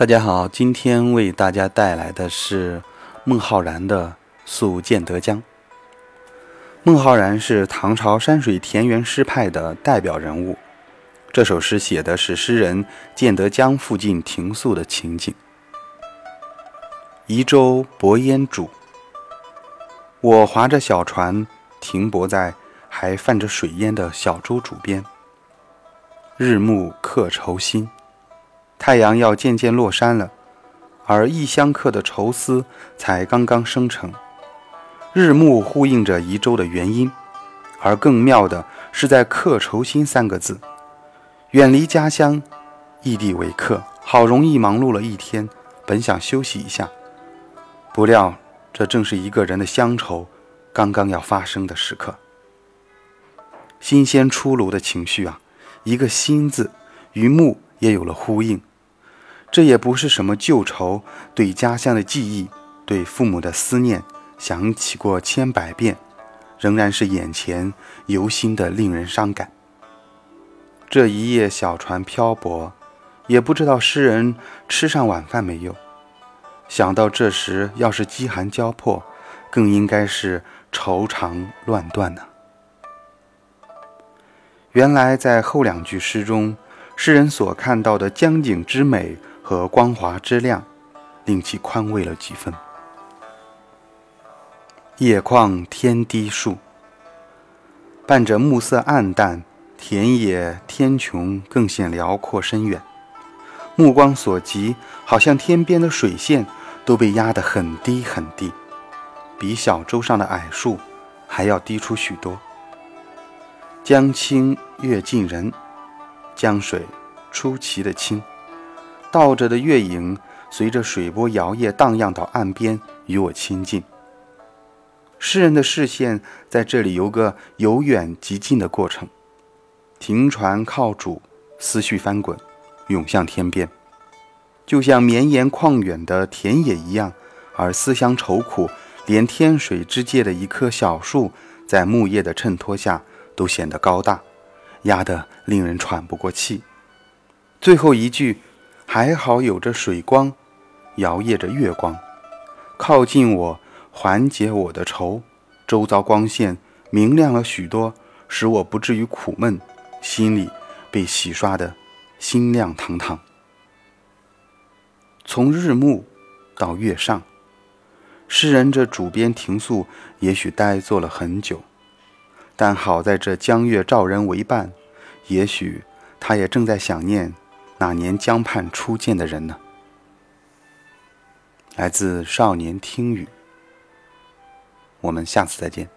大家好，今天为大家带来的是孟浩然的《宿建德江》。孟浩然是唐朝山水田园诗派的代表人物。这首诗写的是诗人建德江附近停宿的情景。移舟泊烟渚，我划着小船停泊在还泛着水烟的小舟渚边。日暮客愁新。太阳要渐渐落山了，而异乡客的愁思才刚刚生成。日暮呼应着移舟的原因，而更妙的是在“客愁心”三个字，远离家乡，异地为客，好容易忙碌了一天，本想休息一下，不料这正是一个人的乡愁刚刚要发生的时刻。新鲜出炉的情绪啊，一个“心”字与暮也有了呼应。这也不是什么旧愁，对家乡的记忆，对父母的思念，想起过千百遍，仍然是眼前犹新的，令人伤感。这一夜小船漂泊，也不知道诗人吃上晚饭没有。想到这时要是饥寒交迫，更应该是愁肠乱断呢。原来在后两句诗中，诗人所看到的江景之美。和光滑之亮，令其宽慰了几分。夜旷天低树，伴着暮色暗淡，田野天穹更显辽阔深远。目光所及，好像天边的水线都被压得很低很低，比小舟上的矮树还要低出许多。江清月近人，江水出奇的清。倒着的月影随着水波摇曳荡漾到岸边，与我亲近。诗人的视线在这里有个由远及近的过程，停船靠渚，思绪翻滚，涌向天边，就像绵延旷远的田野一样。而思乡愁苦，连天水之界的一棵小树，在木叶的衬托下，都显得高大，压得令人喘不过气。最后一句。还好有着水光，摇曳着月光，靠近我，缓解我的愁。周遭光线明亮了许多，使我不至于苦闷，心里被洗刷的心亮堂堂。从日暮到月上，诗人这主边停宿，也许呆坐了很久，但好在这江月照人为伴，也许他也正在想念。哪年江畔初见的人呢？来自少年听雨。我们下次再见。